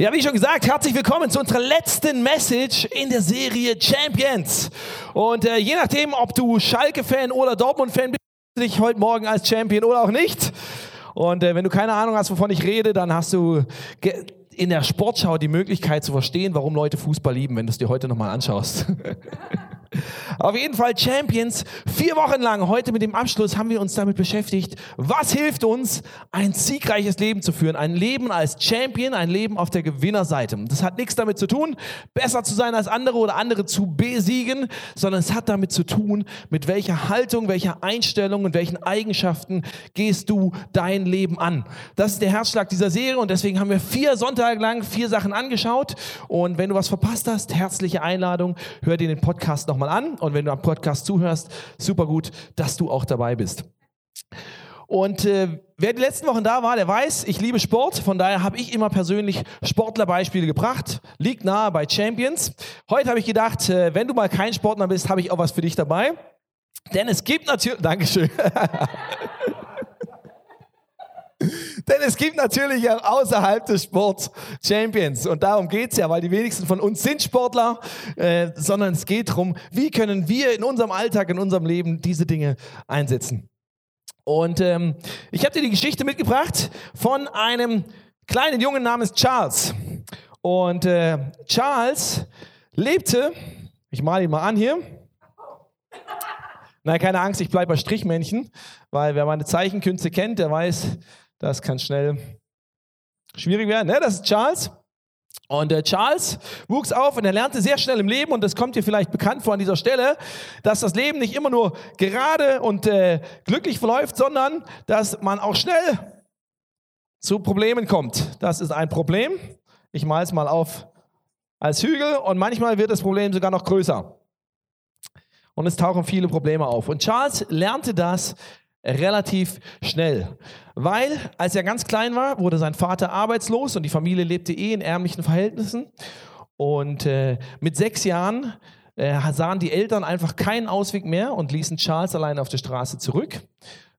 Ja, wie schon gesagt, herzlich willkommen zu unserer letzten Message in der Serie Champions. Und äh, je nachdem, ob du Schalke-Fan oder Dortmund-Fan bist, dich heute Morgen als Champion oder auch nicht. Und äh, wenn du keine Ahnung hast, wovon ich rede, dann hast du in der Sportschau die Möglichkeit zu verstehen, warum Leute Fußball lieben, wenn du es dir heute nochmal anschaust. Auf jeden Fall Champions. Vier Wochen lang, heute mit dem Abschluss, haben wir uns damit beschäftigt, was hilft uns, ein siegreiches Leben zu führen. Ein Leben als Champion, ein Leben auf der Gewinnerseite. Das hat nichts damit zu tun, besser zu sein als andere oder andere zu besiegen, sondern es hat damit zu tun, mit welcher Haltung, welcher Einstellung und welchen Eigenschaften gehst du dein Leben an. Das ist der Herzschlag dieser Serie und deswegen haben wir vier Sonntage lang vier Sachen angeschaut. Und wenn du was verpasst hast, herzliche Einladung, hör dir den Podcast nochmal mal an und wenn du am Podcast zuhörst, super gut, dass du auch dabei bist. Und äh, wer die letzten Wochen da war, der weiß, ich liebe Sport. Von daher habe ich immer persönlich Sportlerbeispiele gebracht. Liegt nahe bei Champions. Heute habe ich gedacht, äh, wenn du mal kein Sportler bist, habe ich auch was für dich dabei. Denn es gibt natürlich, Dankeschön. Denn es gibt natürlich auch außerhalb des Sports Champions. Und darum geht es ja, weil die wenigsten von uns sind Sportler, äh, sondern es geht darum, wie können wir in unserem Alltag, in unserem Leben diese Dinge einsetzen. Und ähm, ich habe dir die Geschichte mitgebracht von einem kleinen Jungen namens Charles. Und äh, Charles lebte, ich male ihn mal an hier. Nein, keine Angst, ich bleibe bei Strichmännchen, weil wer meine Zeichenkünste kennt, der weiß, das kann schnell schwierig werden. Ne? Das ist Charles. Und äh, Charles wuchs auf und er lernte sehr schnell im Leben, und das kommt dir vielleicht bekannt vor an dieser Stelle, dass das Leben nicht immer nur gerade und äh, glücklich verläuft, sondern dass man auch schnell zu Problemen kommt. Das ist ein Problem. Ich male es mal auf als Hügel und manchmal wird das Problem sogar noch größer. Und es tauchen viele Probleme auf. Und Charles lernte das relativ schnell. Weil, als er ganz klein war, wurde sein Vater arbeitslos und die Familie lebte eh in ärmlichen Verhältnissen. Und äh, mit sechs Jahren äh, sahen die Eltern einfach keinen Ausweg mehr und ließen Charles allein auf der Straße zurück,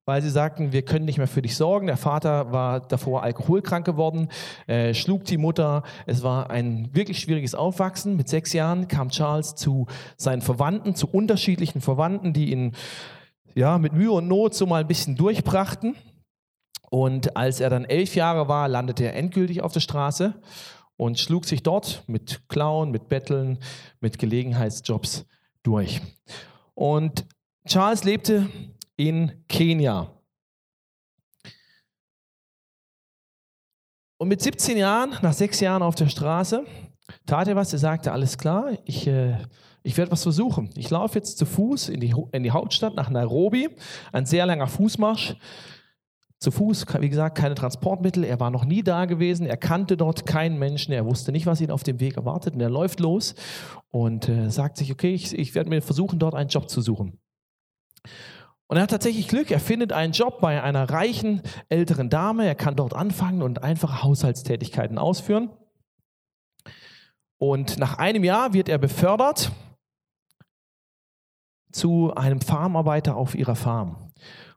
weil sie sagten, wir können nicht mehr für dich sorgen. Der Vater war davor alkoholkrank geworden, äh, schlug die Mutter. Es war ein wirklich schwieriges Aufwachsen. Mit sechs Jahren kam Charles zu seinen Verwandten, zu unterschiedlichen Verwandten, die ihn ja, mit Mühe und Not so mal ein bisschen durchbrachten. Und als er dann elf Jahre war, landete er endgültig auf der Straße und schlug sich dort mit Klauen, mit Betteln, mit Gelegenheitsjobs durch. Und Charles lebte in Kenia. Und mit 17 Jahren, nach sechs Jahren auf der Straße, tat er was. Er sagte, alles klar, ich äh, ich werde was versuchen. Ich laufe jetzt zu Fuß in die, in die Hauptstadt nach Nairobi, ein sehr langer Fußmarsch. Zu Fuß, wie gesagt, keine Transportmittel. Er war noch nie da gewesen. Er kannte dort keinen Menschen. Er wusste nicht, was ihn auf dem Weg erwartet. Und er läuft los und äh, sagt sich, okay, ich, ich werde mir versuchen, dort einen Job zu suchen. Und er hat tatsächlich Glück. Er findet einen Job bei einer reichen älteren Dame. Er kann dort anfangen und einfache Haushaltstätigkeiten ausführen. Und nach einem Jahr wird er befördert zu einem Farmarbeiter auf ihrer Farm.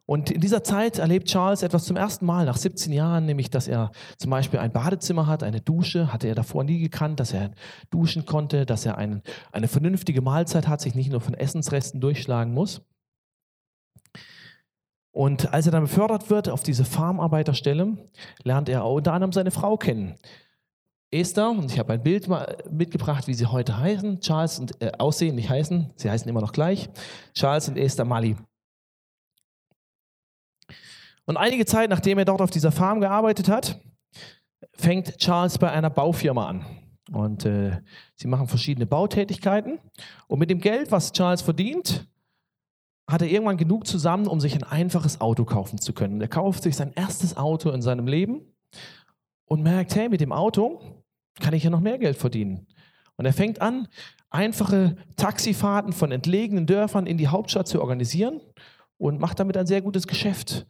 Und in dieser Zeit erlebt Charles etwas zum ersten Mal, nach 17 Jahren, nämlich, dass er zum Beispiel ein Badezimmer hat, eine Dusche, hatte er davor nie gekannt, dass er duschen konnte, dass er ein, eine vernünftige Mahlzeit hat, sich nicht nur von Essensresten durchschlagen muss. Und als er dann befördert wird auf diese Farmarbeiterstelle, lernt er unter anderem seine Frau kennen, Esther, und ich habe ein Bild mitgebracht, wie sie heute heißen, Charles und äh, aussehen, nicht heißen, sie heißen immer noch gleich, Charles und Esther Mali. Und einige Zeit, nachdem er dort auf dieser Farm gearbeitet hat, fängt Charles bei einer Baufirma an. Und äh, sie machen verschiedene Bautätigkeiten. Und mit dem Geld, was Charles verdient, hat er irgendwann genug zusammen, um sich ein einfaches Auto kaufen zu können. er kauft sich sein erstes Auto in seinem Leben und merkt, hey, mit dem Auto kann ich ja noch mehr Geld verdienen. Und er fängt an, einfache Taxifahrten von entlegenen Dörfern in die Hauptstadt zu organisieren und macht damit ein sehr gutes Geschäft.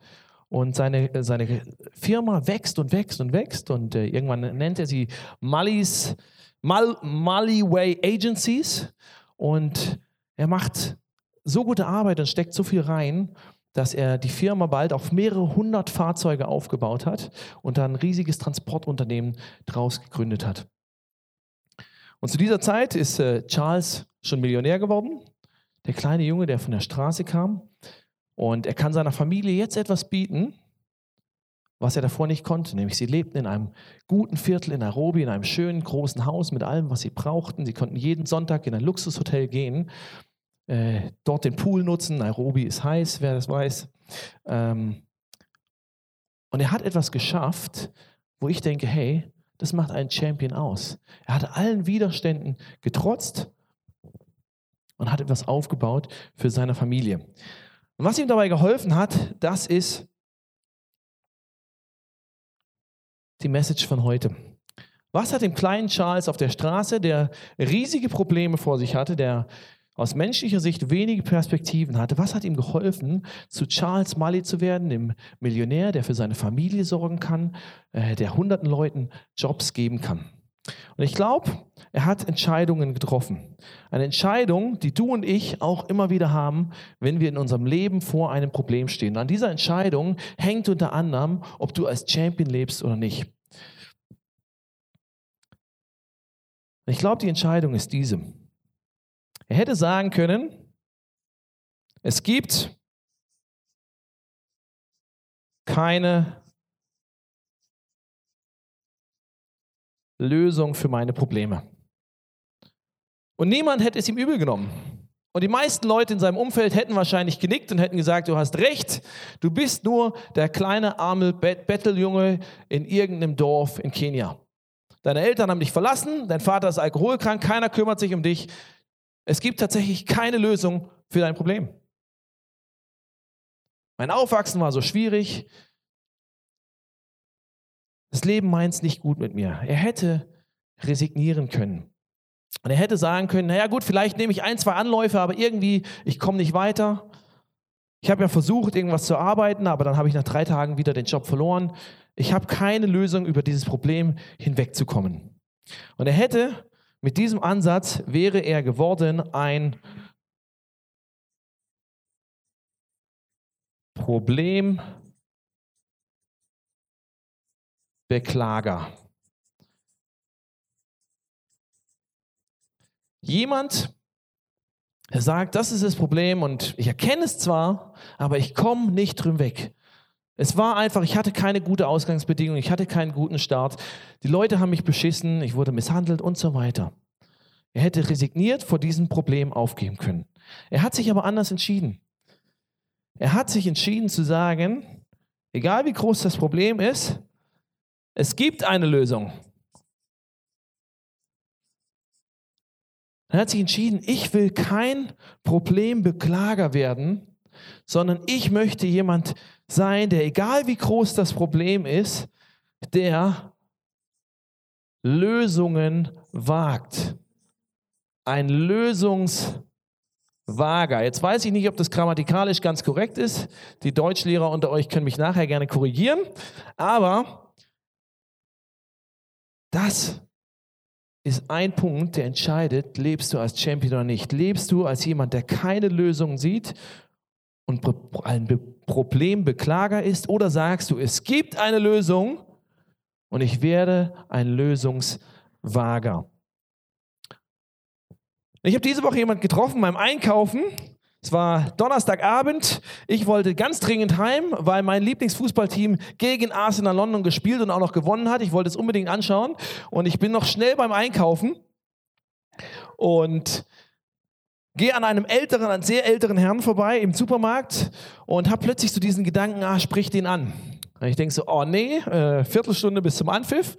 Und seine, seine Firma wächst und wächst und wächst und äh, irgendwann nennt er sie Mallis, Mal, Maliway Agencies und er macht so gute Arbeit und steckt so viel rein, dass er die Firma bald auf mehrere hundert Fahrzeuge aufgebaut hat und dann ein riesiges Transportunternehmen daraus gegründet hat. Und zu dieser Zeit ist äh, Charles schon Millionär geworden, der kleine Junge, der von der Straße kam. Und er kann seiner Familie jetzt etwas bieten, was er davor nicht konnte. Nämlich sie lebten in einem guten Viertel in Nairobi, in einem schönen großen Haus mit allem, was sie brauchten. Sie konnten jeden Sonntag in ein Luxushotel gehen, äh, dort den Pool nutzen. Nairobi ist heiß, wer das weiß. Ähm, und er hat etwas geschafft, wo ich denke, hey, das macht einen Champion aus. Er hat allen Widerständen getrotzt und hat etwas aufgebaut für seine Familie. Und was ihm dabei geholfen hat, das ist die Message von heute. Was hat dem kleinen Charles auf der Straße, der riesige Probleme vor sich hatte, der aus menschlicher Sicht wenige Perspektiven hatte, was hat ihm geholfen, zu Charles Mully zu werden, dem Millionär, der für seine Familie sorgen kann, äh, der hunderten Leuten Jobs geben kann? Und ich glaube, er hat Entscheidungen getroffen. Eine Entscheidung, die du und ich auch immer wieder haben, wenn wir in unserem Leben vor einem Problem stehen. An dieser Entscheidung hängt unter anderem, ob du als Champion lebst oder nicht. Ich glaube, die Entscheidung ist diese. Er hätte sagen können, es gibt keine Lösung für meine Probleme. Und niemand hätte es ihm übel genommen. Und die meisten Leute in seinem Umfeld hätten wahrscheinlich genickt und hätten gesagt, du hast recht, du bist nur der kleine arme Betteljunge in irgendeinem Dorf in Kenia. Deine Eltern haben dich verlassen, dein Vater ist alkoholkrank, keiner kümmert sich um dich. Es gibt tatsächlich keine Lösung für dein Problem. Mein Aufwachsen war so schwierig. Das Leben meint es nicht gut mit mir. Er hätte resignieren können. Und er hätte sagen können, naja gut, vielleicht nehme ich ein, zwei Anläufe, aber irgendwie, ich komme nicht weiter. Ich habe ja versucht, irgendwas zu arbeiten, aber dann habe ich nach drei Tagen wieder den Job verloren. Ich habe keine Lösung, über dieses Problem hinwegzukommen. Und er hätte mit diesem Ansatz wäre er geworden ein Problembeklager. Jemand, sagt, das ist das Problem und ich erkenne es zwar, aber ich komme nicht drüber weg. Es war einfach, ich hatte keine gute Ausgangsbedingung, ich hatte keinen guten Start. Die Leute haben mich beschissen, ich wurde misshandelt und so weiter. Er hätte resigniert vor diesem Problem aufgeben können. Er hat sich aber anders entschieden. Er hat sich entschieden zu sagen, egal wie groß das Problem ist, es gibt eine Lösung. Er hat sich entschieden, ich will kein Problembeklager werden, sondern ich möchte jemand sein, der, egal wie groß das Problem ist, der Lösungen wagt. Ein Lösungswager. Jetzt weiß ich nicht, ob das grammatikalisch ganz korrekt ist. Die Deutschlehrer unter euch können mich nachher gerne korrigieren. Aber das ist ein Punkt, der entscheidet, lebst du als Champion oder nicht. Lebst du als jemand, der keine Lösung sieht und ein Problembeklager ist oder sagst du, es gibt eine Lösung und ich werde ein Lösungswager. Ich habe diese Woche jemand getroffen beim Einkaufen. Es war Donnerstagabend. Ich wollte ganz dringend heim, weil mein Lieblingsfußballteam gegen Arsenal London gespielt und auch noch gewonnen hat. Ich wollte es unbedingt anschauen und ich bin noch schnell beim Einkaufen und gehe an einem älteren, an sehr älteren Herrn vorbei im Supermarkt und habe plötzlich so diesen Gedanken, ah, sprich den an. Und ich denke so, oh nee, äh, Viertelstunde bis zum Anpfiff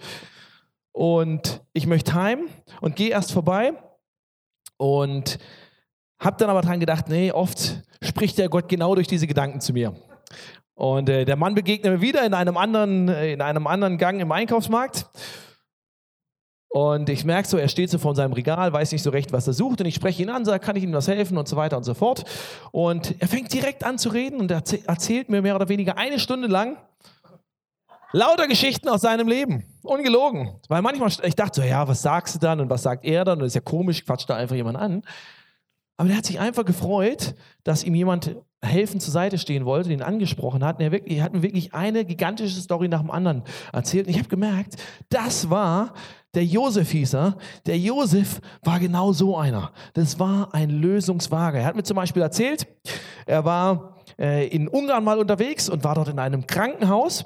und ich möchte heim und gehe erst vorbei und habe dann aber dran gedacht, nee, oft spricht der Gott genau durch diese Gedanken zu mir. Und äh, der Mann begegnet mir wieder in einem anderen, in einem anderen Gang im Einkaufsmarkt und ich merke so, er steht so vor seinem Regal, weiß nicht so recht, was er sucht. Und ich spreche ihn an, sage, kann ich ihm was helfen und so weiter und so fort. Und er fängt direkt an zu reden und erzählt mir mehr oder weniger eine Stunde lang lauter Geschichten aus seinem Leben. Ungelogen. Weil manchmal, ich dachte so, ja, was sagst du dann und was sagt er dann? Und das ist ja komisch, quatscht da einfach jemand an. Aber der hat sich einfach gefreut, dass ihm jemand helfen zur Seite stehen wollte, den angesprochen hat. Und er, wirklich, er hat mir wirklich eine gigantische Story nach dem anderen erzählt. Und ich habe gemerkt, das war der Josef hieß er. Der Josef war genau so einer. Das war ein Lösungswager. Er hat mir zum Beispiel erzählt, er war äh, in Ungarn mal unterwegs und war dort in einem Krankenhaus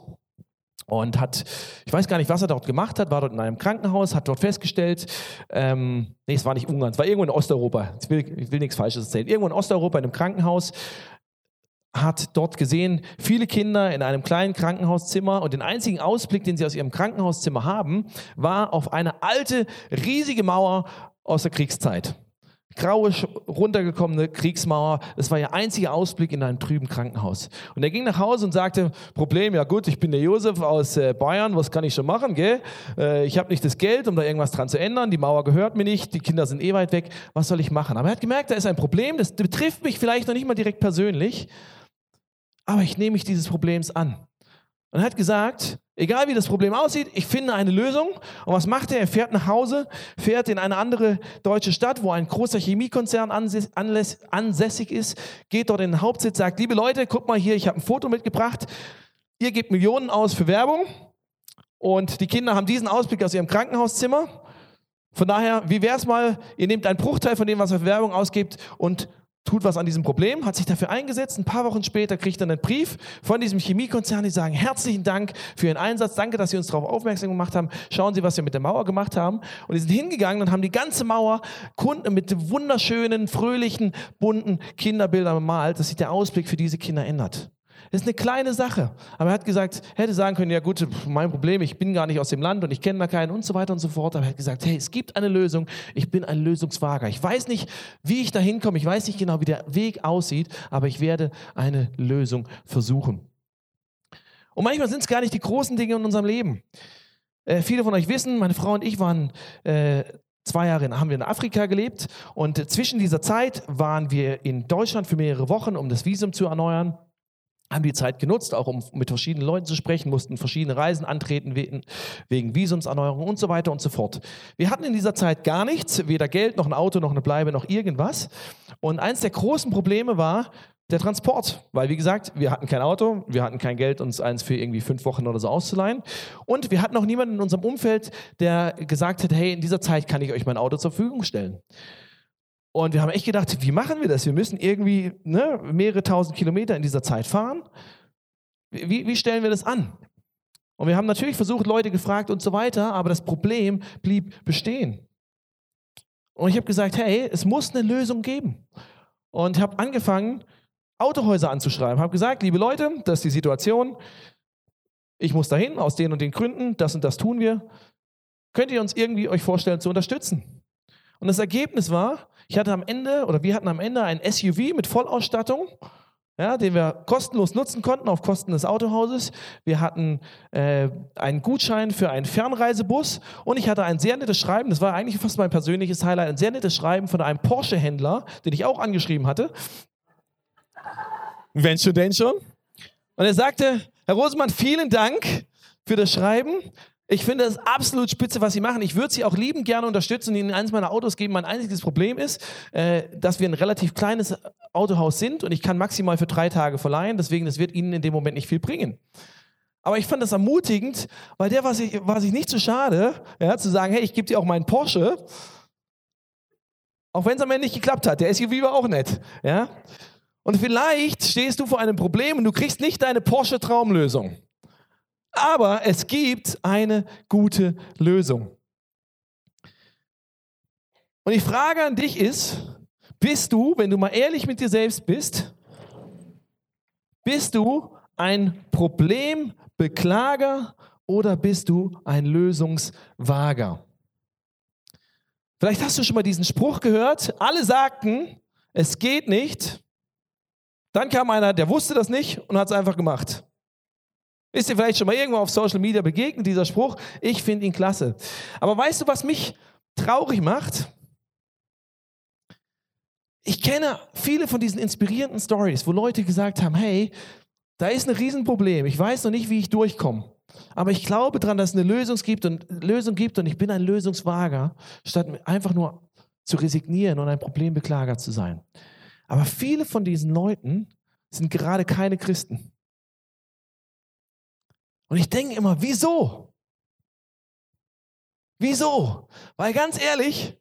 und hat, ich weiß gar nicht, was er dort gemacht hat, war dort in einem Krankenhaus, hat dort festgestellt, ähm, nee, es war nicht Ungarn, es war irgendwo in Osteuropa, ich will, ich will nichts Falsches erzählen, irgendwo in Osteuropa in einem Krankenhaus hat dort gesehen, viele Kinder in einem kleinen Krankenhauszimmer und den einzigen Ausblick, den sie aus ihrem Krankenhauszimmer haben, war auf eine alte, riesige Mauer aus der Kriegszeit. Graue, runtergekommene Kriegsmauer. Das war ihr einziger Ausblick in einem trüben Krankenhaus. Und er ging nach Hause und sagte, Problem, ja gut, ich bin der Josef aus äh, Bayern, was kann ich schon machen, gell? Äh, ich habe nicht das Geld, um da irgendwas dran zu ändern. Die Mauer gehört mir nicht, die Kinder sind eh weit weg. Was soll ich machen? Aber er hat gemerkt, da ist ein Problem, das betrifft mich vielleicht noch nicht mal direkt persönlich aber ich nehme mich dieses Problems an. Und er hat gesagt, egal wie das Problem aussieht, ich finde eine Lösung. Und was macht er? Er fährt nach Hause, fährt in eine andere deutsche Stadt, wo ein großer Chemiekonzern ansässig ist, geht dort in den Hauptsitz, sagt, liebe Leute, guck mal hier, ich habe ein Foto mitgebracht. Ihr gebt Millionen aus für Werbung und die Kinder haben diesen Ausblick aus ihrem Krankenhauszimmer. Von daher, wie wäre es mal, ihr nehmt einen Bruchteil von dem, was ihr für Werbung ausgibt und tut was an diesem Problem, hat sich dafür eingesetzt. Ein paar Wochen später kriegt er einen Brief von diesem Chemiekonzern, die sagen, herzlichen Dank für Ihren Einsatz, danke, dass Sie uns darauf aufmerksam gemacht haben. Schauen Sie, was wir mit der Mauer gemacht haben. Und die sind hingegangen und haben die ganze Mauer mit wunderschönen, fröhlichen, bunten Kinderbildern bemalt, dass sich der Ausblick für diese Kinder ändert. Das ist eine kleine Sache. Aber er hat gesagt, hätte sagen können, ja gut, mein Problem, ich bin gar nicht aus dem Land und ich kenne da keinen und so weiter und so fort. Aber er hat gesagt, hey, es gibt eine Lösung. Ich bin ein Lösungswager. Ich weiß nicht, wie ich da hinkomme. Ich weiß nicht genau, wie der Weg aussieht, aber ich werde eine Lösung versuchen. Und manchmal sind es gar nicht die großen Dinge in unserem Leben. Äh, viele von euch wissen, meine Frau und ich waren äh, zwei Jahre in, haben wir in Afrika gelebt und zwischen dieser Zeit waren wir in Deutschland für mehrere Wochen, um das Visum zu erneuern haben die Zeit genutzt, auch um mit verschiedenen Leuten zu sprechen, mussten verschiedene Reisen antreten wegen, Visumserneuerung und so weiter und so fort. Wir hatten in dieser Zeit gar nichts, weder Geld noch ein Auto noch eine Bleibe noch irgendwas. Und eins der großen Probleme war der Transport, weil wie gesagt, wir hatten kein Auto, wir hatten kein Geld, uns eins für irgendwie fünf Wochen oder so auszuleihen. Und wir hatten auch niemanden in unserem Umfeld, der gesagt hat, hey, in dieser Zeit kann ich euch mein Auto zur Verfügung stellen. Und wir haben echt gedacht, wie machen wir das? Wir müssen irgendwie ne, mehrere tausend Kilometer in dieser Zeit fahren. Wie, wie stellen wir das an? Und wir haben natürlich versucht, Leute gefragt und so weiter, aber das Problem blieb bestehen. Und ich habe gesagt, hey, es muss eine Lösung geben. Und habe angefangen, Autohäuser anzuschreiben. Habe gesagt, liebe Leute, das ist die Situation. Ich muss dahin, aus den und den Gründen, das und das tun wir. Könnt ihr uns irgendwie euch vorstellen zu unterstützen? Und das Ergebnis war, ich hatte am Ende, oder wir hatten am Ende ein SUV mit Vollausstattung, ja, den wir kostenlos nutzen konnten auf Kosten des Autohauses. Wir hatten äh, einen Gutschein für einen Fernreisebus und ich hatte ein sehr nettes Schreiben, das war eigentlich fast mein persönliches Highlight, ein sehr nettes Schreiben von einem Porsche-Händler, den ich auch angeschrieben hatte. Wenn schon, denn schon. Und er sagte, Herr Rosemann, vielen Dank für das Schreiben. Ich finde es absolut spitze, was sie machen. Ich würde sie auch liebend gerne unterstützen und ihnen eines meiner Autos geben. Mein einziges Problem ist, äh, dass wir ein relativ kleines Autohaus sind und ich kann maximal für drei Tage verleihen. Deswegen, das wird ihnen in dem Moment nicht viel bringen. Aber ich fand das ermutigend, weil der war sich, war sich nicht zu schade, ja, zu sagen, hey, ich gebe dir auch meinen Porsche. Auch wenn es am Ende nicht geklappt hat. Der SUV war auch nett. Ja? Und vielleicht stehst du vor einem Problem und du kriegst nicht deine Porsche-Traumlösung. Aber es gibt eine gute Lösung. Und die Frage an dich ist, bist du, wenn du mal ehrlich mit dir selbst bist, bist du ein Problembeklager oder bist du ein Lösungswager? Vielleicht hast du schon mal diesen Spruch gehört. Alle sagten, es geht nicht. Dann kam einer, der wusste das nicht und hat es einfach gemacht. Ist dir vielleicht schon mal irgendwo auf Social Media begegnet, dieser Spruch? Ich finde ihn klasse. Aber weißt du, was mich traurig macht? Ich kenne viele von diesen inspirierenden Stories, wo Leute gesagt haben, hey, da ist ein Riesenproblem. Ich weiß noch nicht, wie ich durchkomme. Aber ich glaube daran, dass es eine Lösung gibt und, Lösung gibt und ich bin ein Lösungswager, statt einfach nur zu resignieren und ein Problembeklager zu sein. Aber viele von diesen Leuten sind gerade keine Christen. Und ich denke immer, wieso? Wieso? Weil ganz ehrlich,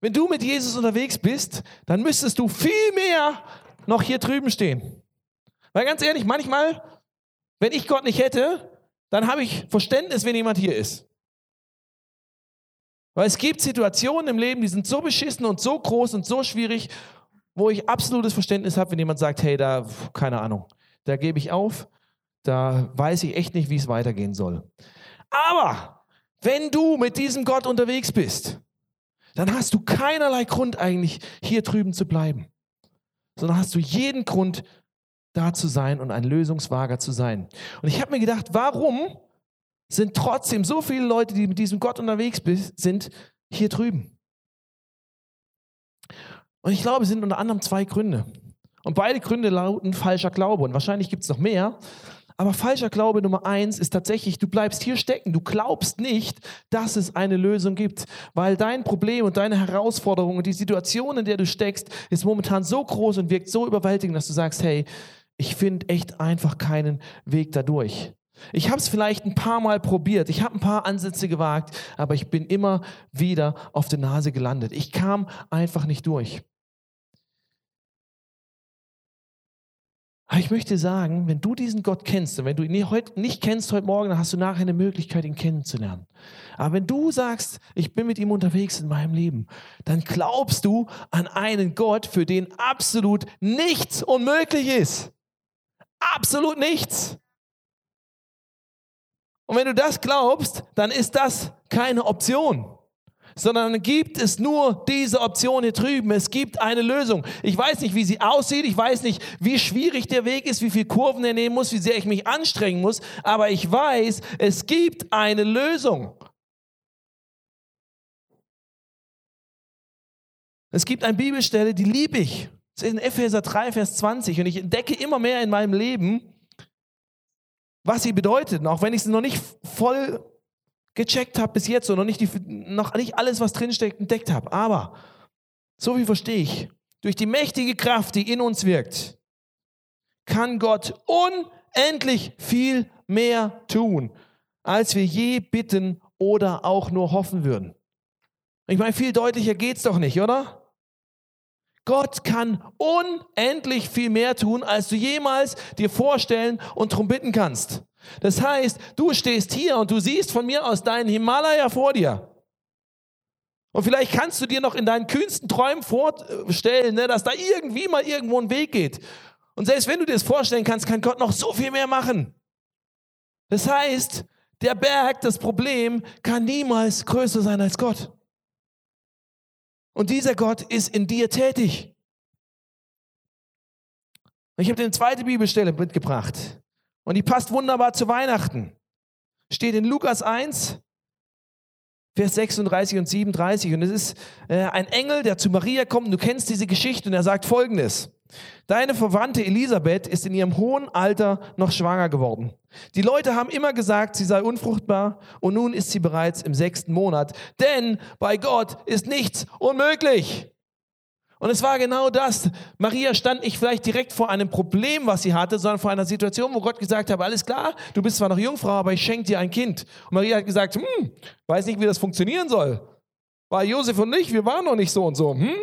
wenn du mit Jesus unterwegs bist, dann müsstest du viel mehr noch hier drüben stehen. Weil ganz ehrlich, manchmal, wenn ich Gott nicht hätte, dann habe ich Verständnis, wenn jemand hier ist. Weil es gibt Situationen im Leben, die sind so beschissen und so groß und so schwierig, wo ich absolutes Verständnis habe, wenn jemand sagt, hey, da, keine Ahnung, da gebe ich auf, da weiß ich echt nicht, wie es weitergehen soll. Aber wenn du mit diesem Gott unterwegs bist, dann hast du keinerlei Grund eigentlich hier drüben zu bleiben, sondern hast du jeden Grund da zu sein und ein Lösungswager zu sein. Und ich habe mir gedacht, warum sind trotzdem so viele Leute, die mit diesem Gott unterwegs sind, hier drüben? Und ich glaube, es sind unter anderem zwei Gründe. Und beide Gründe lauten falscher Glaube. Und wahrscheinlich gibt es noch mehr. Aber falscher Glaube Nummer eins ist tatsächlich, du bleibst hier stecken. Du glaubst nicht, dass es eine Lösung gibt, weil dein Problem und deine Herausforderung und die Situation, in der du steckst, ist momentan so groß und wirkt so überwältigend, dass du sagst, hey, ich finde echt einfach keinen Weg dadurch. Ich habe es vielleicht ein paar Mal probiert, ich habe ein paar Ansätze gewagt, aber ich bin immer wieder auf der Nase gelandet. Ich kam einfach nicht durch. Aber ich möchte sagen, wenn du diesen Gott kennst und wenn du ihn heute nicht kennst heute Morgen, dann hast du nachher eine Möglichkeit, ihn kennenzulernen. Aber wenn du sagst, ich bin mit ihm unterwegs in meinem Leben, dann glaubst du an einen Gott, für den absolut nichts unmöglich ist. Absolut nichts. Und wenn du das glaubst, dann ist das keine Option sondern gibt es nur diese Option hier drüben. Es gibt eine Lösung. Ich weiß nicht, wie sie aussieht. Ich weiß nicht, wie schwierig der Weg ist, wie viele Kurven er nehmen muss, wie sehr ich mich anstrengen muss. Aber ich weiß, es gibt eine Lösung. Es gibt eine Bibelstelle, die liebe ich. Das ist in Epheser 3, Vers 20. Und ich entdecke immer mehr in meinem Leben, was sie bedeutet. Auch wenn ich sie noch nicht voll gecheckt habe bis jetzt und noch nicht, die, noch nicht alles, was drinsteckt, entdeckt habe. Aber, so wie verstehe ich, durch die mächtige Kraft, die in uns wirkt, kann Gott unendlich viel mehr tun, als wir je bitten oder auch nur hoffen würden. Ich meine, viel deutlicher geht es doch nicht, oder? Gott kann unendlich viel mehr tun, als du jemals dir vorstellen und darum bitten kannst. Das heißt, du stehst hier und du siehst von mir aus deinen Himalaya vor dir. Und vielleicht kannst du dir noch in deinen kühnsten Träumen vorstellen, ne, dass da irgendwie mal irgendwo ein Weg geht. Und selbst wenn du dir das vorstellen kannst, kann Gott noch so viel mehr machen. Das heißt, der Berg, das Problem, kann niemals größer sein als Gott. Und dieser Gott ist in dir tätig. Ich habe dir eine zweite Bibelstelle mitgebracht. Und die passt wunderbar zu Weihnachten. Steht in Lukas 1, Vers 36 und 37. Und es ist äh, ein Engel, der zu Maria kommt. Du kennst diese Geschichte und er sagt folgendes. Deine Verwandte Elisabeth ist in ihrem hohen Alter noch schwanger geworden. Die Leute haben immer gesagt, sie sei unfruchtbar und nun ist sie bereits im sechsten Monat. Denn bei Gott ist nichts unmöglich. Und es war genau das. Maria stand nicht vielleicht direkt vor einem Problem, was sie hatte, sondern vor einer Situation, wo Gott gesagt hat, alles klar, du bist zwar noch Jungfrau, aber ich schenke dir ein Kind. Und Maria hat gesagt, hm, weiß nicht, wie das funktionieren soll. Weil Josef und ich, wir waren noch nicht so und so. Hm?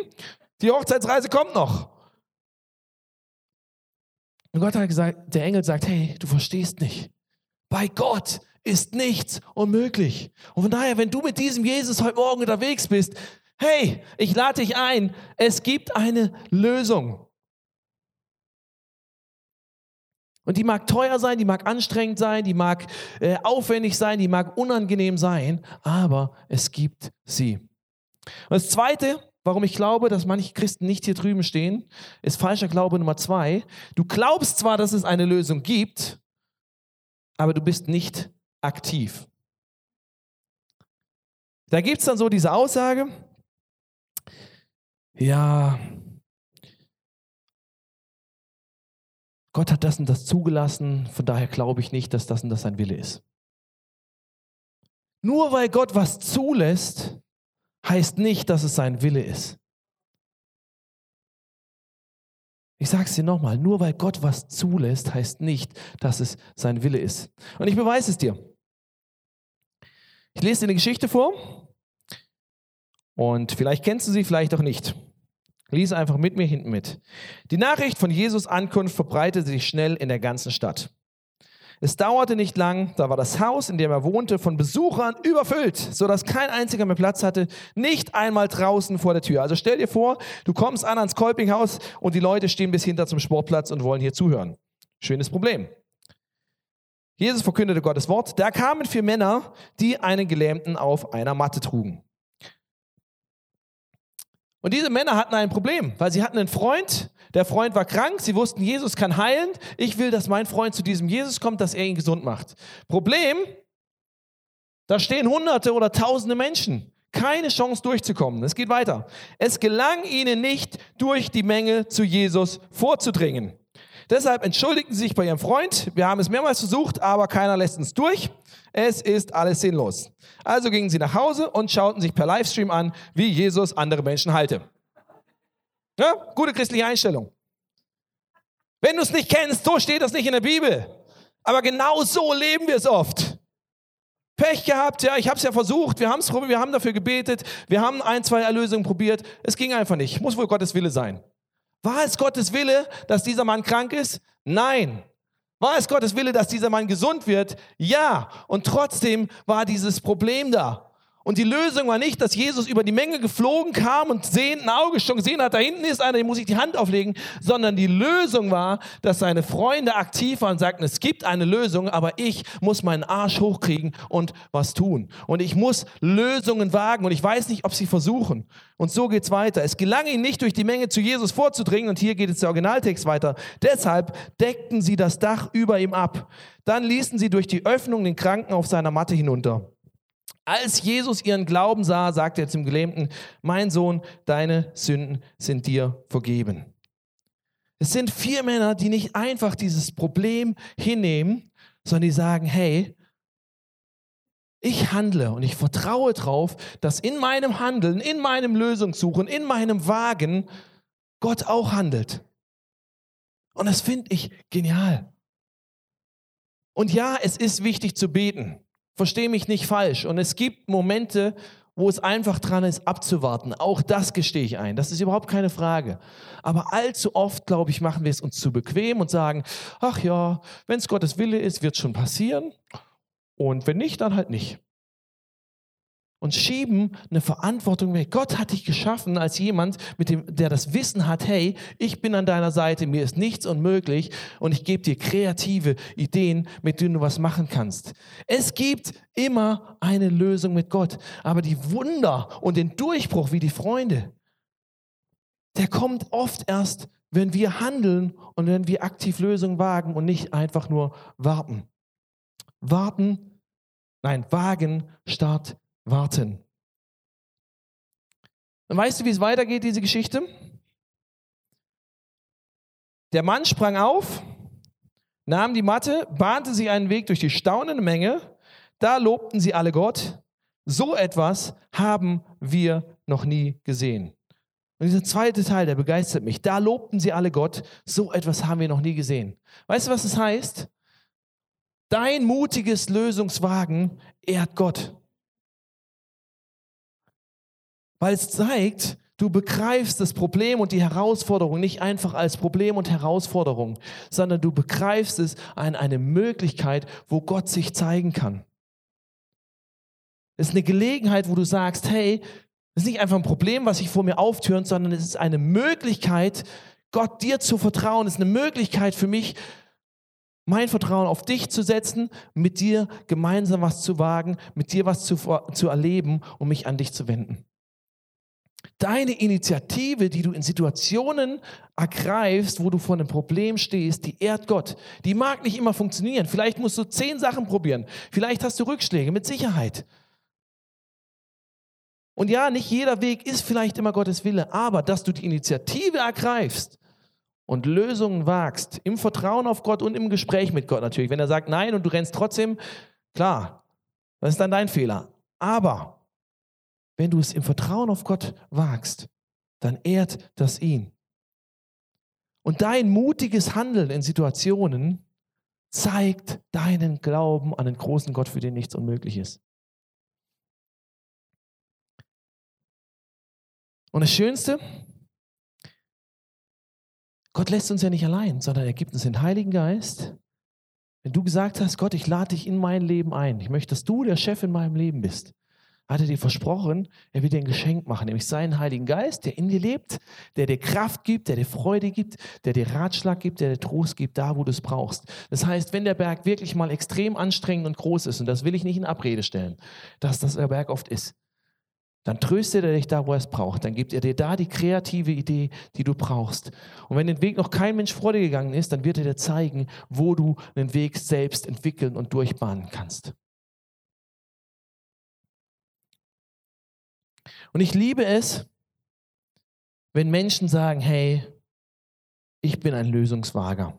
Die Hochzeitsreise kommt noch. Und Gott hat gesagt, der Engel sagt, hey, du verstehst nicht. Bei Gott ist nichts unmöglich. Und von daher, wenn du mit diesem Jesus heute Morgen unterwegs bist, hey, ich lade dich ein, es gibt eine Lösung. Und die mag teuer sein, die mag anstrengend sein, die mag äh, aufwendig sein, die mag unangenehm sein, aber es gibt sie. Und das Zweite, warum ich glaube, dass manche Christen nicht hier drüben stehen, ist falscher Glaube Nummer zwei. Du glaubst zwar, dass es eine Lösung gibt, aber du bist nicht aktiv. Da gibt es dann so diese Aussage, ja, Gott hat das und das zugelassen, von daher glaube ich nicht, dass das und das sein Wille ist. Nur weil Gott was zulässt, heißt nicht, dass es sein Wille ist. Ich sage es dir nochmal, nur weil Gott was zulässt, heißt nicht, dass es sein Wille ist. Und ich beweise es dir. Ich lese dir eine Geschichte vor und vielleicht kennst du sie, vielleicht auch nicht. Lies einfach mit mir hinten mit. Die Nachricht von Jesus Ankunft verbreitete sich schnell in der ganzen Stadt. Es dauerte nicht lang, da war das Haus, in dem er wohnte, von Besuchern überfüllt, sodass kein einziger mehr Platz hatte, nicht einmal draußen vor der Tür. Also stell dir vor, du kommst an ans Kolpinghaus und die Leute stehen bis hinter zum Sportplatz und wollen hier zuhören. Schönes Problem. Jesus verkündete Gottes Wort. Da kamen vier Männer, die einen Gelähmten auf einer Matte trugen. Und diese Männer hatten ein Problem, weil sie hatten einen Freund, der Freund war krank, sie wussten, Jesus kann heilen. Ich will, dass mein Freund zu diesem Jesus kommt, dass er ihn gesund macht. Problem, da stehen Hunderte oder Tausende Menschen. Keine Chance durchzukommen. Es geht weiter. Es gelang ihnen nicht, durch die Menge zu Jesus vorzudringen. Deshalb entschuldigten sie sich bei ihrem Freund. Wir haben es mehrmals versucht, aber keiner lässt uns durch. Es ist alles sinnlos. Also gingen sie nach Hause und schauten sich per Livestream an, wie Jesus andere Menschen halte. Ja, gute christliche Einstellung. Wenn du es nicht kennst, so steht das nicht in der Bibel. Aber genau so leben wir es oft. Pech gehabt, ja, ich habe es ja versucht, wir, haben's, wir haben dafür gebetet, wir haben ein, zwei Erlösungen probiert, es ging einfach nicht. Muss wohl Gottes Wille sein. War es Gottes Wille, dass dieser Mann krank ist? Nein. War es Gottes Wille, dass dieser Mann gesund wird? Ja. Und trotzdem war dieses Problem da. Und die Lösung war nicht, dass Jesus über die Menge geflogen kam und sehenden Auge schon gesehen hat, da hinten ist einer, dem muss ich die Hand auflegen, sondern die Lösung war, dass seine Freunde aktiv waren und sagten, es gibt eine Lösung, aber ich muss meinen Arsch hochkriegen und was tun. Und ich muss Lösungen wagen und ich weiß nicht, ob sie versuchen. Und so geht's weiter. Es gelang ihnen nicht, durch die Menge zu Jesus vorzudringen und hier geht jetzt der Originaltext weiter. Deshalb deckten sie das Dach über ihm ab. Dann ließen sie durch die Öffnung den Kranken auf seiner Matte hinunter. Als Jesus ihren Glauben sah, sagte er zum Gelähmten, mein Sohn, deine Sünden sind dir vergeben. Es sind vier Männer, die nicht einfach dieses Problem hinnehmen, sondern die sagen, hey, ich handle und ich vertraue darauf, dass in meinem Handeln, in meinem Lösungssuchen, in meinem Wagen Gott auch handelt. Und das finde ich genial. Und ja, es ist wichtig zu beten. Verstehe mich nicht falsch. Und es gibt Momente, wo es einfach dran ist, abzuwarten. Auch das gestehe ich ein. Das ist überhaupt keine Frage. Aber allzu oft, glaube ich, machen wir es uns zu bequem und sagen, ach ja, wenn es Gottes Wille ist, wird es schon passieren. Und wenn nicht, dann halt nicht und schieben eine Verantwortung weg. Gott hat dich geschaffen als jemand, mit dem, der das Wissen hat, hey, ich bin an deiner Seite, mir ist nichts unmöglich und ich gebe dir kreative Ideen, mit denen du was machen kannst. Es gibt immer eine Lösung mit Gott, aber die Wunder und den Durchbruch wie die Freunde, der kommt oft erst, wenn wir handeln und wenn wir aktiv Lösungen wagen und nicht einfach nur warten. Warten, nein, wagen statt warten. Und weißt du, wie es weitergeht, diese Geschichte? Der Mann sprang auf, nahm die Matte, bahnte sich einen Weg durch die staunende Menge. Da lobten sie alle Gott. So etwas haben wir noch nie gesehen. Und dieser zweite Teil, der begeistert mich. Da lobten sie alle Gott. So etwas haben wir noch nie gesehen. Weißt du, was das heißt? Dein mutiges Lösungswagen ehrt Gott. Weil es zeigt, du begreifst das Problem und die Herausforderung nicht einfach als Problem und Herausforderung, sondern du begreifst es als eine Möglichkeit, wo Gott sich zeigen kann. Es ist eine Gelegenheit, wo du sagst, hey, es ist nicht einfach ein Problem, was sich vor mir auftürnt, sondern es ist eine Möglichkeit, Gott dir zu vertrauen. Es ist eine Möglichkeit für mich, mein Vertrauen auf dich zu setzen, mit dir gemeinsam was zu wagen, mit dir was zu, zu erleben und mich an dich zu wenden. Deine Initiative, die du in Situationen ergreifst, wo du vor einem Problem stehst, die ehrt Gott. Die mag nicht immer funktionieren. Vielleicht musst du zehn Sachen probieren. Vielleicht hast du Rückschläge, mit Sicherheit. Und ja, nicht jeder Weg ist vielleicht immer Gottes Wille, aber dass du die Initiative ergreifst und Lösungen wagst, im Vertrauen auf Gott und im Gespräch mit Gott natürlich. Wenn er sagt nein und du rennst trotzdem, klar, das ist dann dein Fehler. Aber wenn du es im Vertrauen auf Gott wagst, dann ehrt das ihn. Und dein mutiges Handeln in Situationen zeigt deinen Glauben an den großen Gott, für den nichts unmöglich ist. Und das Schönste, Gott lässt uns ja nicht allein, sondern er gibt uns den Heiligen Geist. Wenn du gesagt hast, Gott, ich lade dich in mein Leben ein, ich möchte, dass du der Chef in meinem Leben bist, hat er dir versprochen, er wird dir ein Geschenk machen, nämlich seinen Heiligen Geist, der in dir lebt, der dir Kraft gibt, der dir Freude gibt, der dir Ratschlag gibt, der dir Trost gibt, da wo du es brauchst. Das heißt, wenn der Berg wirklich mal extrem anstrengend und groß ist, und das will ich nicht in Abrede stellen, dass das der Berg oft ist, dann tröstet er dich da, wo er es braucht. Dann gibt er dir da die kreative Idee, die du brauchst. Und wenn den Weg noch kein Mensch vor dir gegangen ist, dann wird er dir zeigen, wo du den Weg selbst entwickeln und durchbahnen kannst. Und ich liebe es, wenn Menschen sagen, hey, ich bin ein Lösungswager.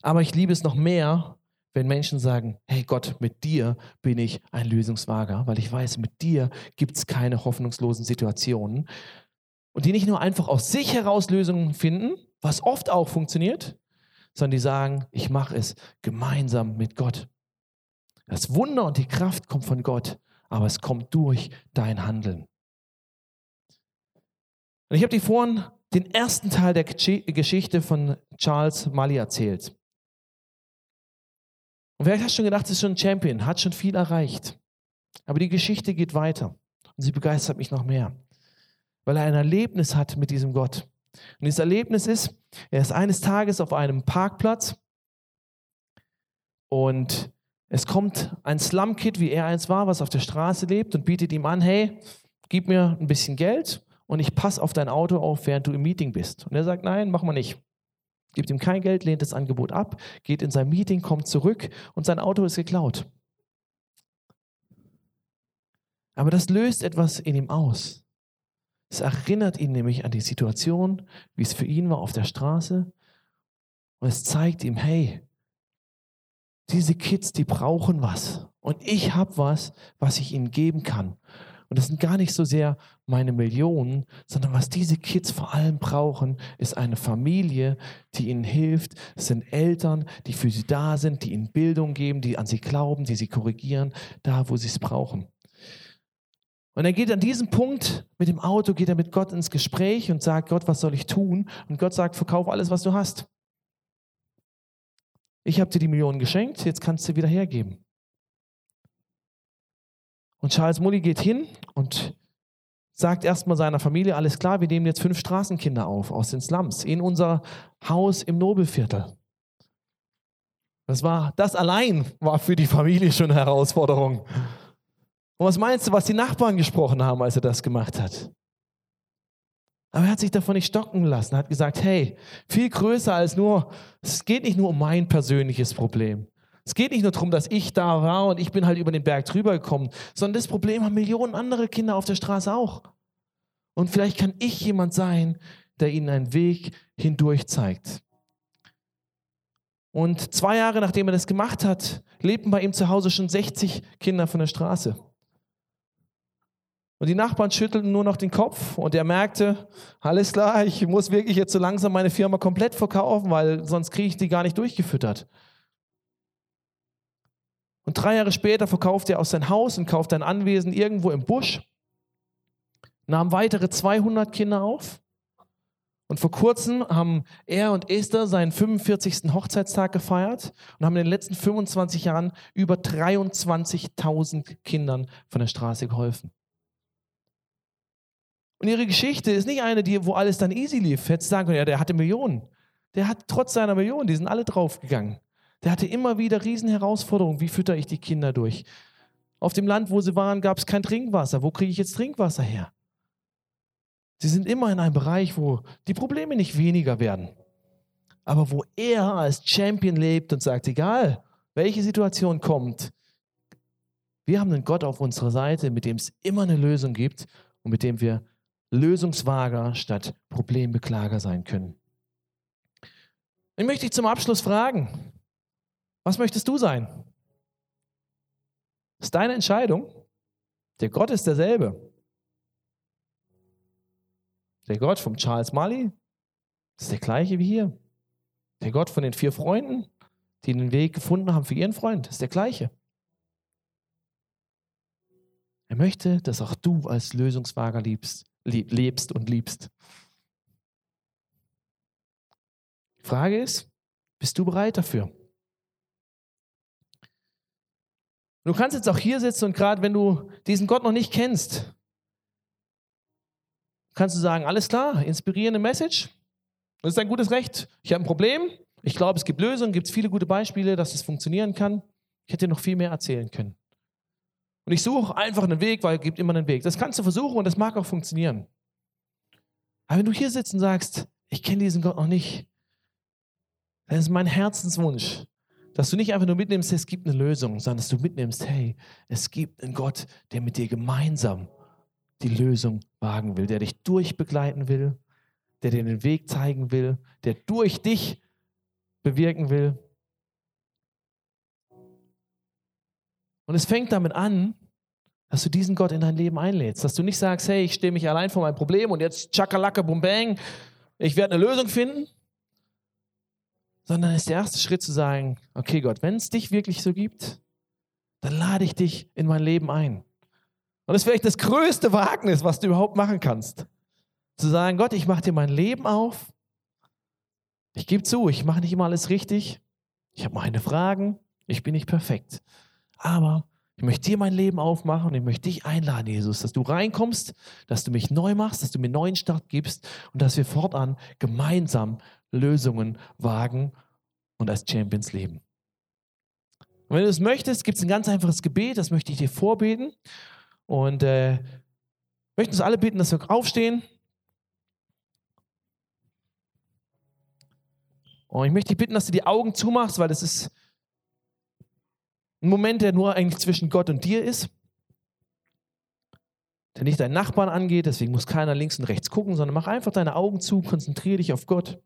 Aber ich liebe es noch mehr, wenn Menschen sagen, hey Gott, mit dir bin ich ein Lösungswager, weil ich weiß, mit dir gibt es keine hoffnungslosen Situationen. Und die nicht nur einfach aus sich heraus Lösungen finden, was oft auch funktioniert, sondern die sagen, ich mache es gemeinsam mit Gott. Das Wunder und die Kraft kommt von Gott aber es kommt durch dein Handeln. Und ich habe dir vorhin den ersten Teil der Geschichte von Charles Mali erzählt. Und vielleicht hast du schon gedacht, ist schon ein Champion, hat schon viel erreicht. Aber die Geschichte geht weiter und sie begeistert mich noch mehr, weil er ein Erlebnis hat mit diesem Gott. Und dieses Erlebnis ist, er ist eines Tages auf einem Parkplatz und es kommt ein Slum-Kid, wie er eins war, was auf der Straße lebt und bietet ihm an, hey, gib mir ein bisschen Geld und ich passe auf dein Auto auf, während du im Meeting bist. Und er sagt, nein, mach mal nicht. Gibt ihm kein Geld, lehnt das Angebot ab, geht in sein Meeting, kommt zurück und sein Auto ist geklaut. Aber das löst etwas in ihm aus. Es erinnert ihn nämlich an die Situation, wie es für ihn war auf der Straße. Und es zeigt ihm, hey, diese Kids, die brauchen was. Und ich habe was, was ich ihnen geben kann. Und das sind gar nicht so sehr meine Millionen, sondern was diese Kids vor allem brauchen, ist eine Familie, die ihnen hilft. Es sind Eltern, die für sie da sind, die ihnen Bildung geben, die an sie glauben, die sie korrigieren, da wo sie es brauchen. Und er geht an diesem Punkt mit dem Auto, geht er mit Gott ins Gespräch und sagt, Gott, was soll ich tun? Und Gott sagt, verkauf alles, was du hast. Ich habe dir die Millionen geschenkt, jetzt kannst du wieder hergeben. Und Charles Mully geht hin und sagt erstmal seiner Familie, alles klar, wir nehmen jetzt fünf Straßenkinder auf aus den Slums in unser Haus im Nobelviertel. Das war, das allein war für die Familie schon eine Herausforderung. Und was meinst du, was die Nachbarn gesprochen haben, als er das gemacht hat? Aber er hat sich davon nicht stocken lassen, er hat gesagt, hey, viel größer als nur, es geht nicht nur um mein persönliches Problem. Es geht nicht nur darum, dass ich da war und ich bin halt über den Berg drüber gekommen, sondern das Problem haben Millionen andere Kinder auf der Straße auch. Und vielleicht kann ich jemand sein, der ihnen einen Weg hindurch zeigt. Und zwei Jahre nachdem er das gemacht hat, lebten bei ihm zu Hause schon 60 Kinder von der Straße. Und die Nachbarn schüttelten nur noch den Kopf und er merkte, alles klar, ich muss wirklich jetzt so langsam meine Firma komplett verkaufen, weil sonst kriege ich die gar nicht durchgefüttert. Und drei Jahre später verkaufte er aus sein Haus und kaufte ein Anwesen irgendwo im Busch, nahm weitere 200 Kinder auf. Und vor kurzem haben er und Esther seinen 45. Hochzeitstag gefeiert und haben in den letzten 25 Jahren über 23.000 Kindern von der Straße geholfen. Und ihre Geschichte ist nicht eine, die, wo alles dann easy lief. Hättest sagen können, ja, der hatte Millionen. Der hat trotz seiner Millionen, die sind alle draufgegangen. Der hatte immer wieder riesen Herausforderungen. Wie fütter ich die Kinder durch? Auf dem Land, wo sie waren, gab es kein Trinkwasser. Wo kriege ich jetzt Trinkwasser her? Sie sind immer in einem Bereich, wo die Probleme nicht weniger werden. Aber wo er als Champion lebt und sagt, egal, welche Situation kommt, wir haben einen Gott auf unserer Seite, mit dem es immer eine Lösung gibt und mit dem wir Lösungswager statt Problembeklager sein können. Ich möchte dich zum Abschluss fragen, was möchtest du sein? Ist deine Entscheidung. Der Gott ist derselbe. Der Gott vom Charles Das ist der gleiche wie hier. Der Gott von den vier Freunden, die den Weg gefunden haben für ihren Freund, ist der gleiche. Er möchte, dass auch du als Lösungswager liebst, lebst und liebst. Die Frage ist, bist du bereit dafür? Du kannst jetzt auch hier sitzen und gerade wenn du diesen Gott noch nicht kennst, kannst du sagen, alles klar, inspirierende Message. Das ist ein gutes Recht. Ich habe ein Problem. Ich glaube, es gibt Lösungen, gibt viele gute Beispiele, dass es funktionieren kann. Ich hätte dir noch viel mehr erzählen können. Und ich suche einfach einen Weg, weil es gibt immer einen Weg. Das kannst du versuchen und das mag auch funktionieren. Aber wenn du hier sitzt und sagst, ich kenne diesen Gott noch nicht, dann ist mein Herzenswunsch, dass du nicht einfach nur mitnimmst, es gibt eine Lösung, sondern dass du mitnimmst, hey, es gibt einen Gott, der mit dir gemeinsam die Lösung wagen will, der dich durchbegleiten will, der dir den Weg zeigen will, der durch dich bewirken will. Und es fängt damit an, dass du diesen Gott in dein Leben einlädst, dass du nicht sagst, hey, ich stehe mich allein vor mein Problem und jetzt tschakalaka bum bang, ich werde eine Lösung finden, sondern es ist der erste Schritt zu sagen, okay Gott, wenn es dich wirklich so gibt, dann lade ich dich in mein Leben ein. Und das ist vielleicht das größte Wagnis, was du überhaupt machen kannst. Zu sagen, Gott, ich mache dir mein Leben auf. Ich gebe zu, ich mache nicht immer alles richtig. Ich habe meine Fragen. Ich bin nicht perfekt. Aber ich möchte dir mein Leben aufmachen und ich möchte dich einladen, Jesus, dass du reinkommst, dass du mich neu machst, dass du mir einen neuen Start gibst und dass wir fortan gemeinsam Lösungen wagen und als Champions leben. Und wenn du es möchtest, gibt es ein ganz einfaches Gebet, das möchte ich dir vorbeten. Und äh, möchten uns alle bitten, dass wir aufstehen. Und ich möchte dich bitten, dass du die Augen zumachst, weil das ist ein Moment, der nur eigentlich zwischen Gott und dir ist. Der nicht deinen Nachbarn angeht, deswegen muss keiner links und rechts gucken, sondern mach einfach deine Augen zu, konzentriere dich auf Gott.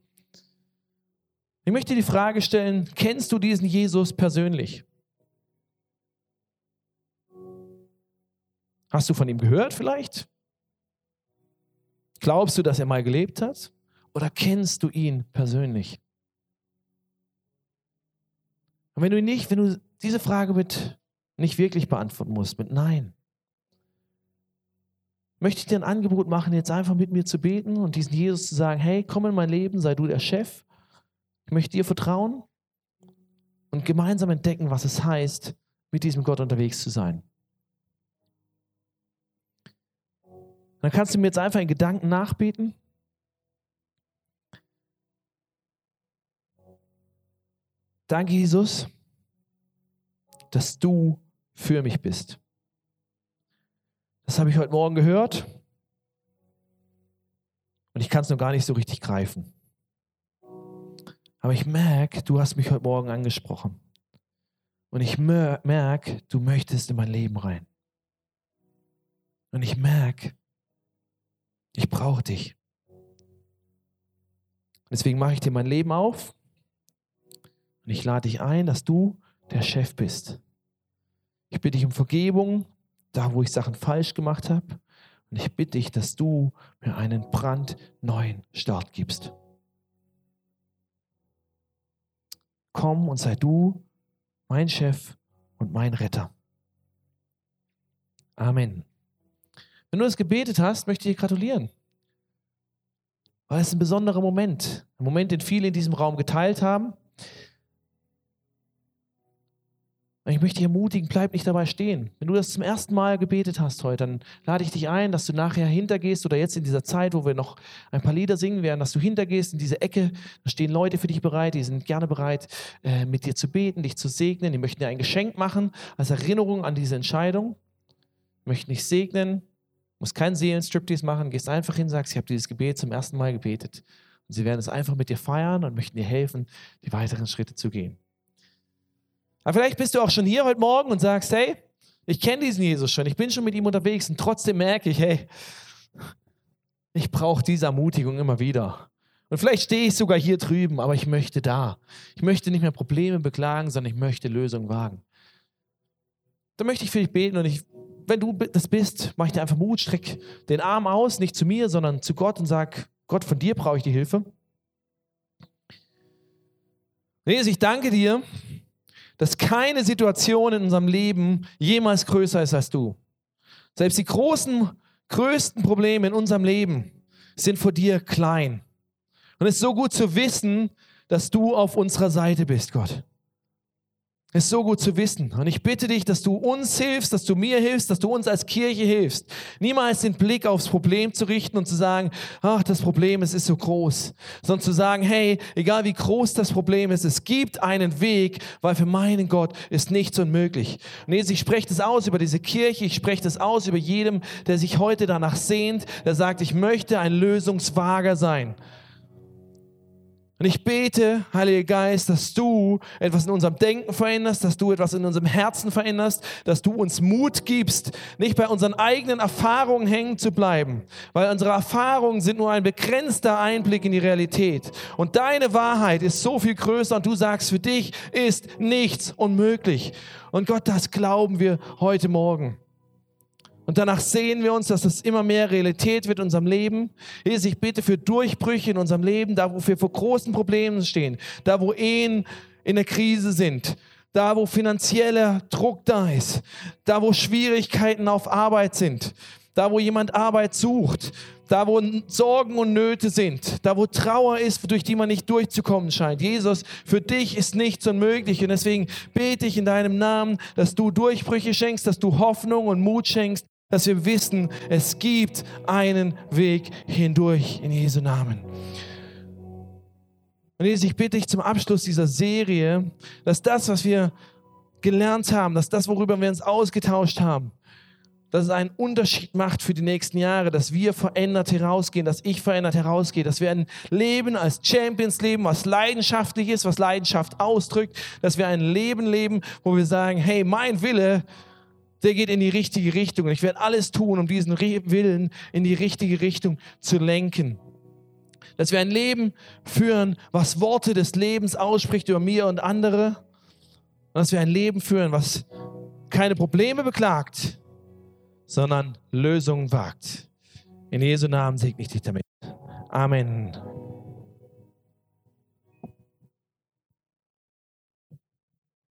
Ich möchte die Frage stellen, kennst du diesen Jesus persönlich? Hast du von ihm gehört vielleicht? Glaubst du, dass er mal gelebt hat? Oder kennst du ihn persönlich? Und wenn du ihn nicht, wenn du diese Frage mit nicht wirklich beantworten musst, mit Nein, möchte ich dir ein Angebot machen, jetzt einfach mit mir zu beten und diesen Jesus zu sagen, hey, komm in mein Leben, sei du der Chef. Ich möchte dir vertrauen und gemeinsam entdecken, was es heißt, mit diesem Gott unterwegs zu sein. Dann kannst du mir jetzt einfach in Gedanken nachbeten. Danke, Jesus, dass du für mich bist. Das habe ich heute Morgen gehört und ich kann es noch gar nicht so richtig greifen. Aber ich merke, du hast mich heute Morgen angesprochen. Und ich merke, du möchtest in mein Leben rein. Und ich merke, ich brauche dich. Deswegen mache ich dir mein Leben auf und ich lade dich ein, dass du der Chef bist. Ich bitte dich um Vergebung, da wo ich Sachen falsch gemacht habe. Und ich bitte dich, dass du mir einen brandneuen Start gibst. Komm und sei du mein Chef und mein Retter. Amen. Wenn du das gebetet hast, möchte ich dir gratulieren. Weil es ein besonderer Moment. Ein Moment, den viele in diesem Raum geteilt haben. Ich möchte dich ermutigen, bleib nicht dabei stehen. Wenn du das zum ersten Mal gebetet hast heute, dann lade ich dich ein, dass du nachher hintergehst oder jetzt in dieser Zeit, wo wir noch ein paar Lieder singen werden, dass du hintergehst in diese Ecke. Da stehen Leute für dich bereit, die sind gerne bereit, äh, mit dir zu beten, dich zu segnen. Die möchten dir ein Geschenk machen als Erinnerung an diese Entscheidung. Möchten dich segnen. Musst keinen Seelenstriptease machen, gehst einfach hin, sagst, ich habe dieses Gebet zum ersten Mal gebetet. Und sie werden es einfach mit dir feiern und möchten dir helfen, die weiteren Schritte zu gehen. Aber vielleicht bist du auch schon hier heute Morgen und sagst, hey, ich kenne diesen Jesus schon, ich bin schon mit ihm unterwegs und trotzdem merke ich, hey, ich brauche diese Ermutigung immer wieder. Und vielleicht stehe ich sogar hier drüben, aber ich möchte da. Ich möchte nicht mehr Probleme beklagen, sondern ich möchte Lösungen wagen. Da möchte ich für dich beten und ich, wenn du das bist, mach ich dir einfach Mut, streck den Arm aus, nicht zu mir, sondern zu Gott und sag, Gott, von dir brauche ich die Hilfe. Jesus, ich danke dir, dass keine Situation in unserem Leben jemals größer ist als du. Selbst die großen, größten Probleme in unserem Leben sind vor dir klein. Und es ist so gut zu wissen, dass du auf unserer Seite bist, Gott. Ist so gut zu wissen. Und ich bitte dich, dass du uns hilfst, dass du mir hilfst, dass du uns als Kirche hilfst. Niemals den Blick aufs Problem zu richten und zu sagen, ach, das Problem, es ist so groß. Sondern zu sagen, hey, egal wie groß das Problem ist, es gibt einen Weg, weil für meinen Gott ist nichts unmöglich. Und jetzt, ich spreche das aus über diese Kirche, ich spreche das aus über jedem, der sich heute danach sehnt, der sagt, ich möchte ein Lösungswager sein. Und ich bete, Heiliger Geist, dass du etwas in unserem Denken veränderst, dass du etwas in unserem Herzen veränderst, dass du uns Mut gibst, nicht bei unseren eigenen Erfahrungen hängen zu bleiben, weil unsere Erfahrungen sind nur ein begrenzter Einblick in die Realität. Und deine Wahrheit ist so viel größer und du sagst, für dich ist nichts unmöglich. Und Gott, das glauben wir heute Morgen. Und danach sehen wir uns, dass es immer mehr Realität wird in unserem Leben. Jesus, ich bitte für Durchbrüche in unserem Leben, da wo wir vor großen Problemen stehen, da wo Ehen in der Krise sind, da wo finanzieller Druck da ist, da wo Schwierigkeiten auf Arbeit sind, da wo jemand Arbeit sucht, da wo Sorgen und Nöte sind, da wo Trauer ist, durch die man nicht durchzukommen scheint. Jesus, für dich ist nichts unmöglich und deswegen bete ich in deinem Namen, dass du Durchbrüche schenkst, dass du Hoffnung und Mut schenkst, dass wir wissen, es gibt einen Weg hindurch in Jesu Namen. Und Jesus, ich bitte dich zum Abschluss dieser Serie, dass das, was wir gelernt haben, dass das, worüber wir uns ausgetauscht haben, dass es einen Unterschied macht für die nächsten Jahre, dass wir verändert herausgehen, dass ich verändert herausgehe, dass wir ein Leben als Champions leben, was leidenschaftlich ist, was Leidenschaft ausdrückt, dass wir ein Leben leben, wo wir sagen, hey, mein Wille der geht in die richtige Richtung. Und ich werde alles tun, um diesen Willen in die richtige Richtung zu lenken. Dass wir ein Leben führen, was Worte des Lebens ausspricht über mir und andere. Und dass wir ein Leben führen, was keine Probleme beklagt, sondern Lösungen wagt. In Jesu Namen segne ich dich damit. Amen.